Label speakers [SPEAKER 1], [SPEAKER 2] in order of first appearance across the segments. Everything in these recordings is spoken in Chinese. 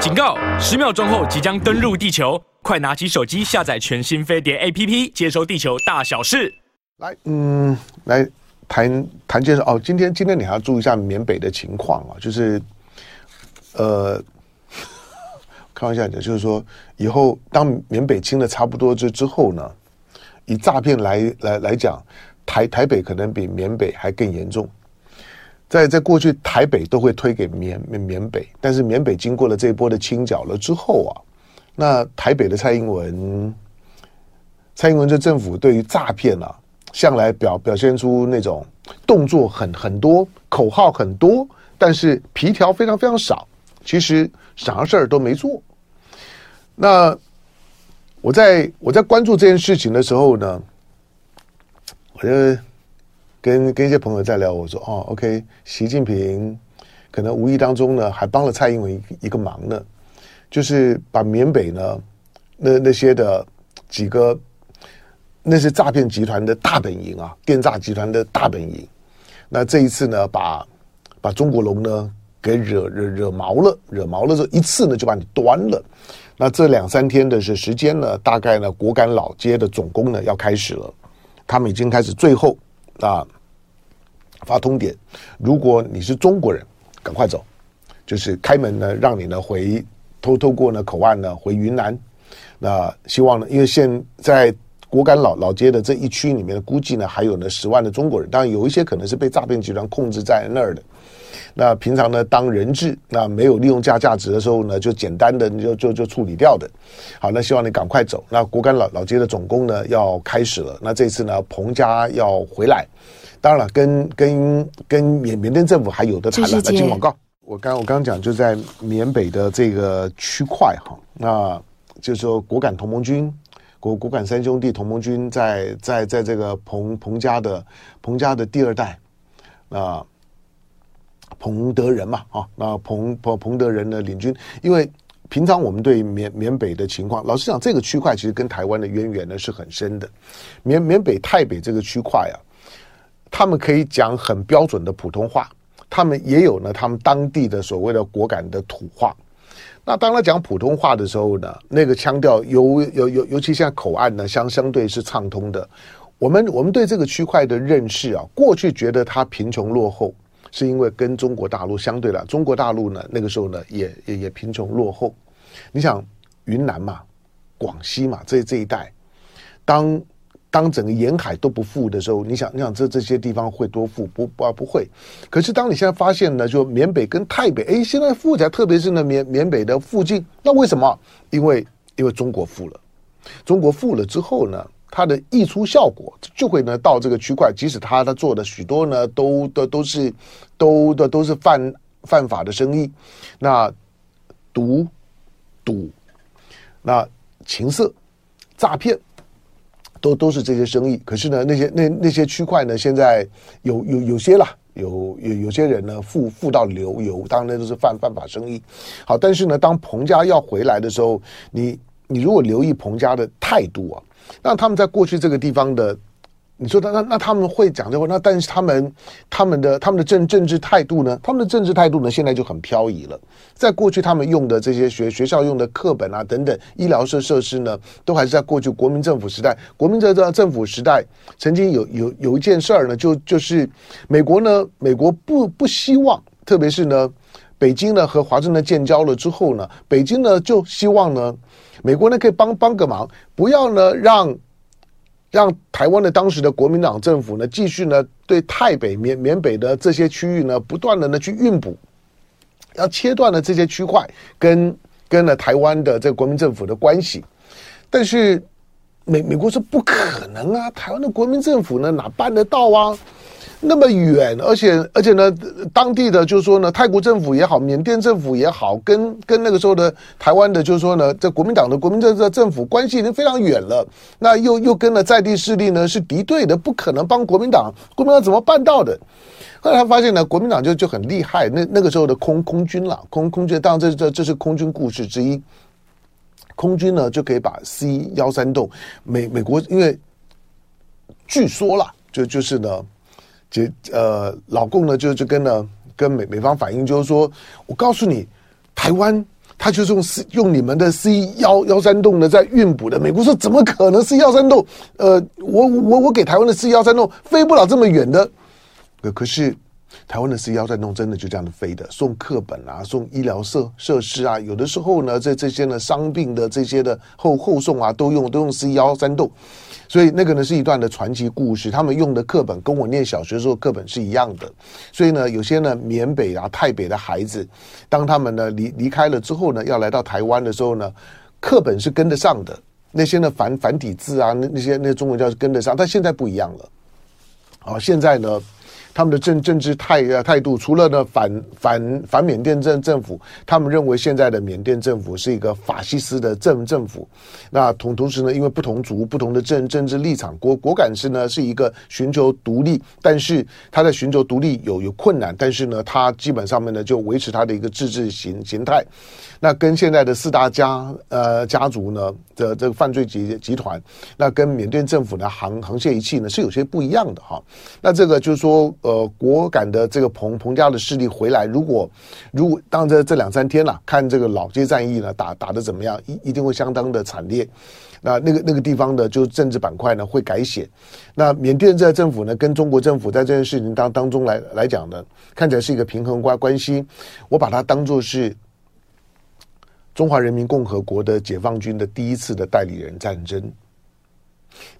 [SPEAKER 1] 警告！十秒钟后即将登陆地球，快拿起手机下载全新飞碟 APP，接收地球大小事。
[SPEAKER 2] 来，嗯，来谈谈介绍哦。今天今天你还要注意一下缅北的情况啊，就是，呃，开玩笑讲，就是说以后当缅北清的差不多之之后呢，以诈骗来来来讲，台台北可能比缅北还更严重。在在过去，台北都会推给缅缅北，但是缅北经过了这一波的清剿了之后啊，那台北的蔡英文，蔡英文这政府对于诈骗啊，向来表表现出那种动作很很多，口号很多，但是皮条非常非常少，其实啥事儿都没做。那我在我在关注这件事情的时候呢，我觉得。跟跟一些朋友在聊，我说哦，OK，习近平可能无意当中呢，还帮了蔡英文一个忙呢，就是把缅北呢那那些的几个那些诈骗集团的大本营啊，电诈集团的大本营，那这一次呢，把把中国龙呢给惹惹惹毛了，惹毛了之后，一次呢就把你端了。那这两三天的是时间呢，大概呢，果敢老街的总攻呢要开始了，他们已经开始最后。啊，发通牒，如果你是中国人，赶快走，就是开门呢，让你呢回偷偷过呢口岸呢回云南。那希望呢，因为现在果敢老老街的这一区里面，估计呢还有呢十万的中国人，当然有一些可能是被诈骗集团控制在那儿的。那平常呢当人质，那没有利用价价值的时候呢，就简单的你就就就处理掉的。好，那希望你赶快走。那果敢老老街的总攻呢要开始了。那这次呢，彭家要回来。当然了，跟跟跟缅缅甸政府还有的谈了。来进广告。我刚我刚讲就在缅北的这个区块哈，那就是说果敢同盟军，果果敢三兄弟同盟军在在在这个彭彭家的彭家的第二代啊。彭德仁嘛，啊，那彭彭彭德仁的领军，因为平常我们对缅缅北的情况，老实讲，这个区块其实跟台湾的渊源呢是很深的。缅缅北泰北这个区块啊，他们可以讲很标准的普通话，他们也有呢，他们当地的所谓的果敢的土话。那当他讲普通话的时候呢，那个腔调尤尤尤尤其现在口岸呢相相对是畅通的。我们我们对这个区块的认识啊，过去觉得它贫穷落后。是因为跟中国大陆相对了，中国大陆呢那个时候呢也也也贫穷落后。你想云南嘛、广西嘛这这一带，当当整个沿海都不富的时候，你想你想这这些地方会多富？不不不会。可是当你现在发现呢，就缅北跟泰北，哎，现在富起来，特别是呢缅缅北的附近，那为什么？因为因为中国富了，中国富了之后呢？它的溢出效果就会呢到这个区块，即使他他做的许多呢都都都是都都都是犯犯法的生意，那毒赌那情色诈骗都都是这些生意。可是呢，那些那那些区块呢，现在有有有些啦，有有有些人呢富富到流油，当然那都是犯犯法生意。好，但是呢，当彭家要回来的时候，你你如果留意彭家的态度啊。那他们在过去这个地方的，你说那那那他们会讲这话，那但是他们他们的他们的政政治态度呢？他们的政治态度呢？现在就很飘移了。在过去他们用的这些学学校用的课本啊等等，医疗设设施呢，都还是在过去国民政府时代。国民政政府时代曾经有有有一件事儿呢，就就是美国呢，美国不不希望，特别是呢，北京呢和华盛顿建交了之后呢，北京呢就希望呢。美国呢可以帮帮个忙，不要呢让让台湾的当时的国民党政府呢继续呢对泰北缅缅北的这些区域呢不断的呢去运补，要切断了这些区块跟跟了台湾的这个国民政府的关系，但是美美国说不可能啊，台湾的国民政府呢哪办得到啊？那么远，而且而且呢，当地的就是说呢，泰国政府也好，缅甸政府也好，跟跟那个时候的台湾的，就是说呢，这国民党的国民政的政府关系已经非常远了。那又又跟了在地势力呢是敌对的，不可能帮国民党。国民党怎么办到的？后来他发现呢，国民党就就很厉害。那那个时候的空空军了，空空军，当然这这这是空军故事之一。空军呢就可以把 C 幺三洞美美国，因为据说啦，就就是呢。就呃，老共呢就就跟呢跟美美方反映，就是说我告诉你，台湾他就是用用你们的 C 幺幺三栋呢在运补的。美国说怎么可能 C 幺三栋？呃，我我我给台湾的 C 幺三栋飞不了这么远的。可可是。台湾的 C 幺三洞真的就这样的飞的，送课本啊，送医疗设设施啊，有的时候呢，这这些呢伤病的这些的后后送啊，都用都用 C 幺三洞，所以那个呢是一段的传奇故事。他们用的课本跟我念小学时候课本是一样的，所以呢，有些呢缅北啊、泰北的孩子，当他们呢离离开了之后呢，要来到台湾的时候呢，课本是跟得上的，那些呢繁繁体字啊，那那些那中文叫是跟得上，但现在不一样了，啊，现在呢。他们的政政治态呃态度，除了呢反反反缅甸政政府，他们认为现在的缅甸政府是一个法西斯的政政府。那同同时呢，因为不同族不同的政政治立场，果果敢是呢是一个寻求独立，但是他在寻求独立有有困难，但是呢，他基本上面呢就维持他的一个自治形形态。那跟现在的四大家呃家族呢的这个犯罪集集团，那跟缅甸政府的沆沆瀣一气呢是有些不一样的哈。那这个就是说。呃果敢的这个彭彭家的势力回来，如果如果当这这两三天了，看这个老街战役呢打打得怎么样，一一定会相当的惨烈。那那个那个地方的就政治板块呢会改写。那缅甸这政府呢跟中国政府在这件事情当当中来来讲呢，看起来是一个平衡关关系。我把它当作是中华人民共和国的解放军的第一次的代理人战争，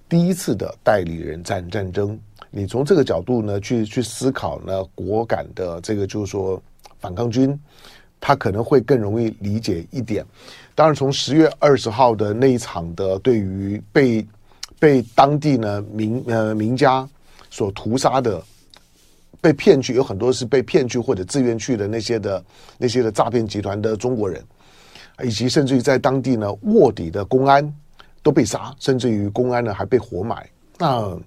[SPEAKER 2] 第一次的代理人战战争。你从这个角度呢去去思考呢，果敢的这个就是说反抗军，他可能会更容易理解一点。当然，从十月二十号的那一场的对于被被当地呢名呃名家所屠杀的，被骗去有很多是被骗去或者自愿去的那些的那些的诈骗集团的中国人，以及甚至于在当地呢卧底的公安都被杀，甚至于公安呢还被活埋。那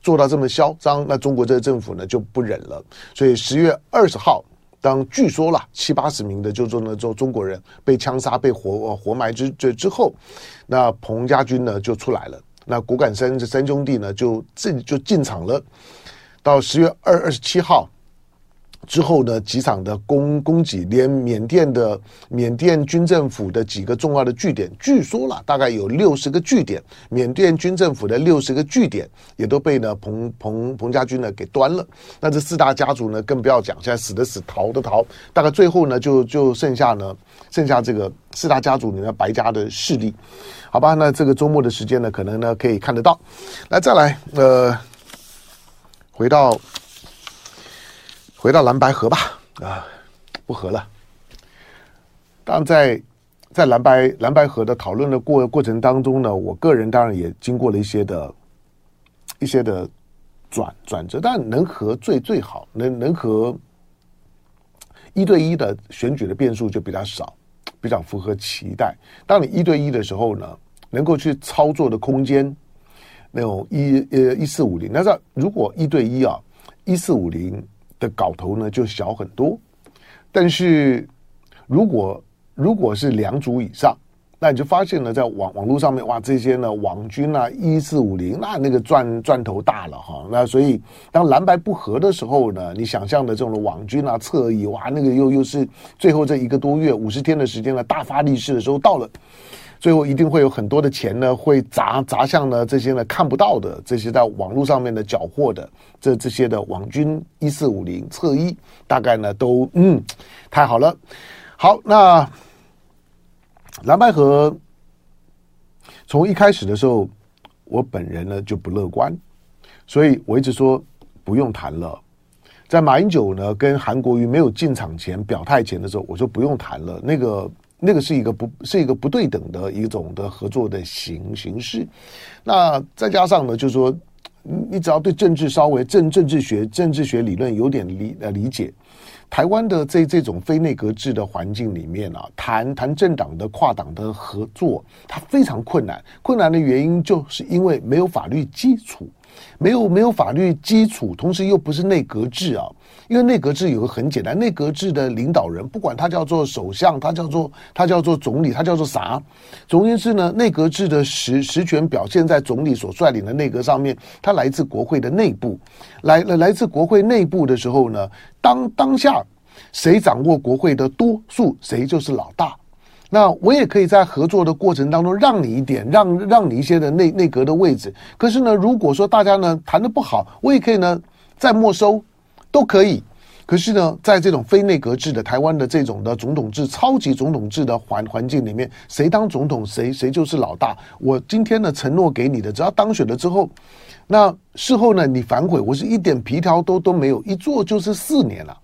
[SPEAKER 2] 做到这么嚣张，那中国这个政府呢就不忍了。所以十月二十号，当据说了七八十名的就做呢，做中国人被枪杀、被活活埋之之之后，那彭家军呢就出来了。那果敢三这三兄弟呢就进就进场了。到十月二二十七号。之后呢，几场的攻攻击，连缅甸的缅甸军政府的几个重要的据点，据说了大概有六十个据点，缅甸军政府的六十个据点也都被呢彭彭彭家军呢给端了。那这四大家族呢，更不要讲，现在死的死，逃的逃，大概最后呢，就就剩下呢，剩下这个四大家族里面白家的势力，好吧？那这个周末的时间呢，可能呢可以看得到。来，再来，呃，回到。回到蓝白合吧，啊，不合了。当在，在蓝白蓝白合的讨论的过过程当中呢，我个人当然也经过了一些的，一些的转转折。但能合最最好，能能和一对一的选举的变数就比较少，比较符合期待。当你一对一的时候呢，能够去操作的空间，那种一呃一四五零，那这如果一对一啊，一四五零。的搞头呢就小很多，但是如果如果是两组以上，那你就发现呢，在网网络上面哇，这些呢网军啊一四五零，那那个钻钻头大了哈。那所以当蓝白不合的时候呢，你想象的这种网军啊侧翼哇，那个又又是最后这一个多月五十天的时间呢，大发利市的时候到了。最后一定会有很多的钱呢，会砸砸向呢这些呢看不到的这些在网络上面的缴获的这这些的网军一四五零侧翼，大概呢都嗯太好了。好，那蓝白合从一开始的时候，我本人呢就不乐观，所以我一直说不用谈了。在马英九呢跟韩国瑜没有进场前表态前的时候，我说不用谈了，那个。那个是一个不是一个不对等的一种的合作的形形式，那再加上呢，就是说，你只要对政治稍微政政治学政治学理论有点理呃理解，台湾的这这种非内阁制的环境里面啊，谈谈政党的跨党的合作，它非常困难。困难的原因就是因为没有法律基础。没有没有法律基础，同时又不是内阁制啊。因为内阁制有个很简单，内阁制的领导人，不管他叫做首相，他叫做他叫做总理，他叫做啥，总而言之呢，内阁制的实实权表现在总理所率领的内阁上面，他来自国会的内部，来来来自国会内部的时候呢，当当下谁掌握国会的多数，谁就是老大。那我也可以在合作的过程当中让你一点，让让你一些的内内阁的位置。可是呢，如果说大家呢谈的不好，我也可以呢再没收，都可以。可是呢，在这种非内阁制的台湾的这种的总统制、超级总统制的环环境里面，谁当总统谁谁就是老大。我今天呢承诺给你的，只要当选了之后，那事后呢你反悔，我是一点皮条都都没有，一做就是四年了。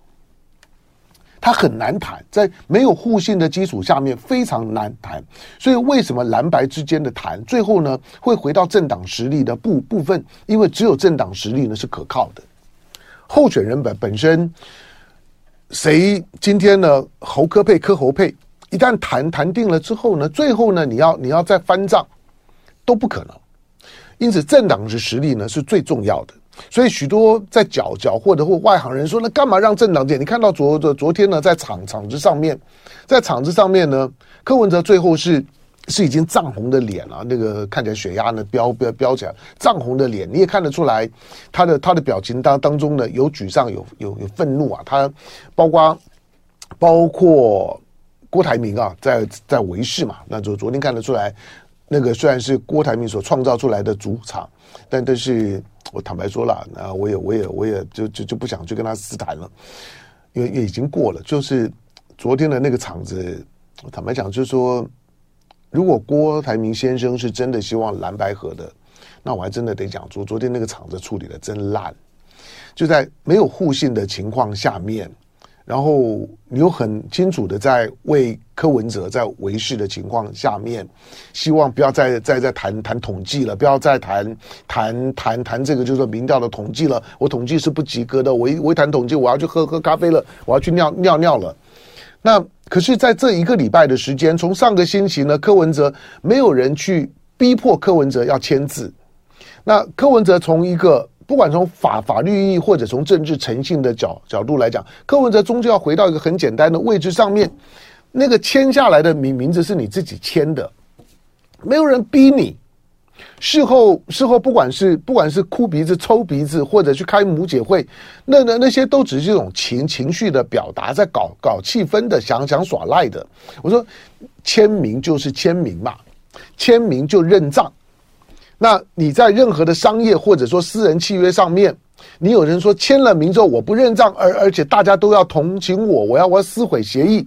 [SPEAKER 2] 他很难谈，在没有互信的基础下面非常难谈。所以为什么蓝白之间的谈最后呢会回到政党实力的部部分？因为只有政党实力呢是可靠的。候选人本本身，谁今天呢？侯科配科侯配，一旦谈谈定了之后呢，最后呢，你要你要再翻账，都不可能。因此，政党的实力呢是最重要的。所以，许多在搅搅和的或外行人说：“那干嘛让政党建？”你看到昨昨昨天呢，在场场子上面，在场子上面呢，柯文哲最后是。是已经涨红的脸了，那个看起来血压呢飙飙飙起来，涨红的脸你也看得出来，他的他的表情当当中呢有沮丧，有有有愤怒啊，他包括包括郭台铭啊，在在维视嘛，那就昨天看得出来，那个虽然是郭台铭所创造出来的主场，但但是我坦白说了，那我也我也我也就就就不想去跟他私谈了，因为也已经过了，就是昨天的那个场子，我坦白讲就是说。如果郭台铭先生是真的希望蓝白合的，那我还真的得讲说，昨天那个场子处理的真烂，就在没有互信的情况下面，然后你又很清楚的在为柯文哲在维系的情况下面，希望不要再再再谈谈统计了，不要再谈谈谈谈这个就是说民调的统计了，我统计是不及格的，我一我一谈统计，我要去喝喝咖啡了，我要去尿尿尿了，那。可是，在这一个礼拜的时间，从上个星期呢，柯文哲没有人去逼迫柯文哲要签字。那柯文哲从一个不管从法法律意义或者从政治诚信的角角度来讲，柯文哲终究要回到一个很简单的位置上面。那个签下来的名名字是你自己签的，没有人逼你。事后，事后不管是不管是哭鼻子、抽鼻子，或者去开母姐会，那那那些都只是这种情情绪的表达，在搞搞气氛的，想想耍赖的。我说，签名就是签名嘛，签名就认账。那你在任何的商业或者说私人契约上面，你有人说签了名之后我不认账，而而且大家都要同情我，我要我要撕毁协议。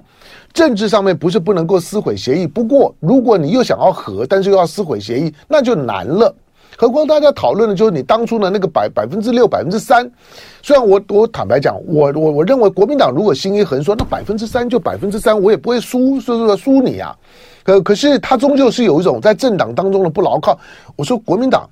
[SPEAKER 2] 政治上面不是不能够撕毁协议，不过如果你又想要和，但是又要撕毁协议，那就难了。何况大家讨论的就是你当初的那个百百分之六、百分之三。虽然我我坦白讲，我我我认为国民党如果心一横说那百分之三就百分之三，我也不会输，说说输你啊。可可是他终究是有一种在政党当中的不牢靠。我说国民党，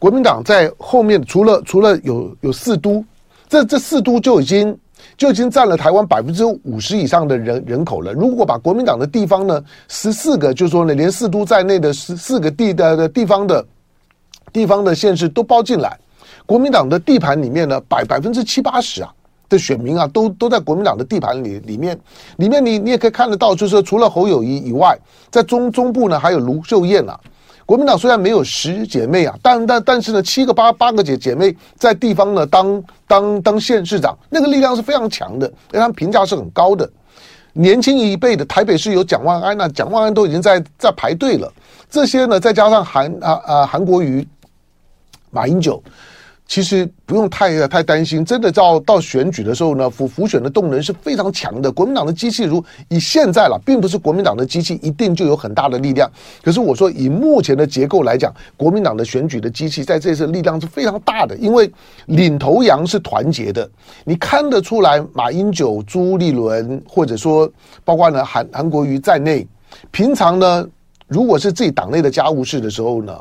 [SPEAKER 2] 国民党在后面除了除了有有四都，这这四都就已经。就已经占了台湾百分之五十以上的人人口了。如果把国民党的地方呢，十四个，就是说呢，连四都在内的十四个地的的地方的，地方的县市都包进来，国民党的地盘里面呢，百百分之七八十啊的选民啊，都都在国民党的地盘里里面，里面你你也可以看得到，就是除了侯友宜以外，在中中部呢还有卢秀燕啊。国民党虽然没有十姐妹啊，但但但是呢，七个八八个姐姐妹在地方呢当当当县市长，那个力量是非常强的，因为他们评价是很高的。年轻一辈的台北市有蒋万安啊，蒋万安都已经在在排队了。这些呢，再加上韩啊啊韩国瑜、马英九。其实不用太太担心，真的到到选举的时候呢，辅辅选的动能是非常强的。国民党的机器如以现在了，并不是国民党的机器一定就有很大的力量。可是我说以目前的结构来讲，国民党的选举的机器在这次力量是非常大的，因为领头羊是团结的，你看得出来，马英九、朱立伦，或者说包括呢韩韩国瑜在内，平常呢如果是自己党内的家务事的时候呢。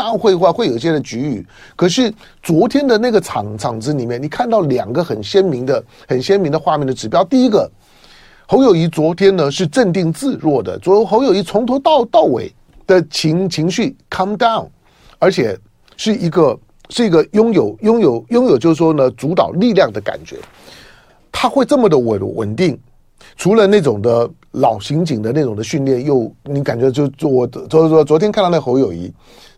[SPEAKER 2] 当然会会会有一些的局域，可是昨天的那个场场子里面，你看到两个很鲜明的、很鲜明的画面的指标。第一个，侯友宜昨天呢是镇定自若的，昨侯友宜从头到到尾的情情绪 calm down，而且是一个是一个拥有拥有拥有就是说呢主导力量的感觉。他会这么的稳稳定，除了那种的老刑警的那种的训练，又你感觉就就我昨昨昨天看到那侯友宜。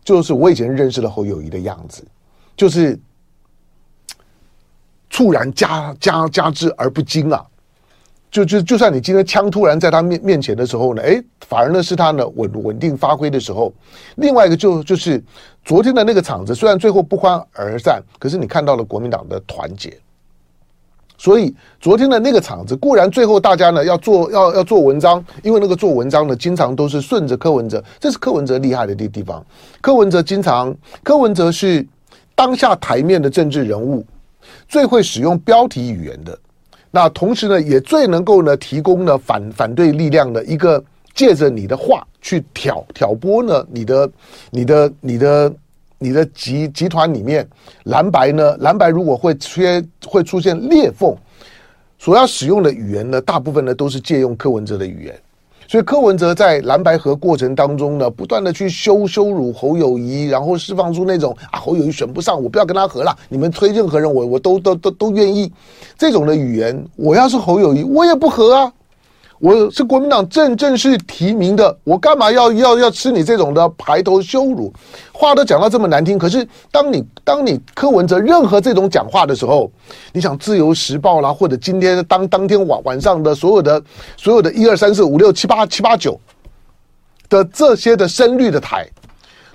[SPEAKER 2] 就是我以前认识的侯友谊的样子，就是猝然加加加之而不惊啊，就就就算你今天枪突然在他面面前的时候呢，哎，反而呢是他呢稳稳定发挥的时候。另外一个就就是昨天的那个场子，虽然最后不欢而散，可是你看到了国民党的团结。所以昨天的那个场子，固然最后大家呢要做要要做文章，因为那个做文章呢，经常都是顺着柯文哲，这是柯文哲厉害的地地方。柯文哲经常，柯文哲是当下台面的政治人物，最会使用标题语言的。那同时呢，也最能够呢提供呢反反对力量的一个，借着你的话去挑挑拨呢你的你的你的。你的集集团里面蓝白呢？蓝白如果会缺会出现裂缝，所要使用的语言呢，大部分呢都是借用柯文哲的语言。所以柯文哲在蓝白合过程当中呢，不断的去羞羞辱侯友谊，然后释放出那种啊侯友谊选不上，我不要跟他合了，你们推任何人我我都都都都愿意这种的语言。我要是侯友谊，我也不合啊。我是国民党正正式提名的，我干嘛要要要吃你这种的排头羞辱？话都讲到这么难听，可是当你当你柯文哲任何这种讲话的时候，你想自由时报啦，或者今天当当天晚晚上的所有的所有的一二三四五六七八七八九的这些的深绿的台。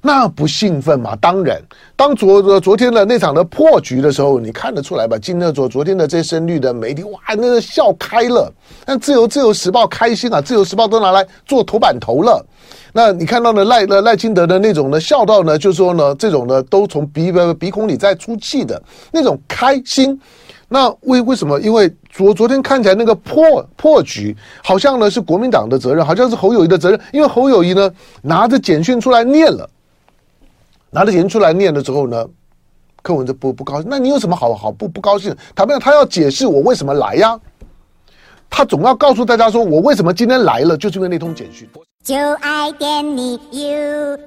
[SPEAKER 2] 那不兴奋吗？当然，当昨昨天的那场的破局的时候，你看得出来吧？今天昨昨天的这些绿的媒体，哇，那个笑开了。那自由自由时报开心啊，自由时报都拿来做头版头了。那你看到呢赖赖清德的那种呢笑到呢，就说呢这种呢都从鼻鼻孔里在出气的那种开心。那为为什么？因为昨昨天看起来那个破破局，好像呢是国民党的责任，好像是侯友宜的责任，因为侯友宜呢拿着简讯出来念了。拿着钱出来念的时候呢，课文就不不高兴。那你有什么好好不不高兴？他讲，他要解释我为什么来呀，他总要告诉大家说我为什么今天来了，就是因为那通简讯。就爱点你 UFO。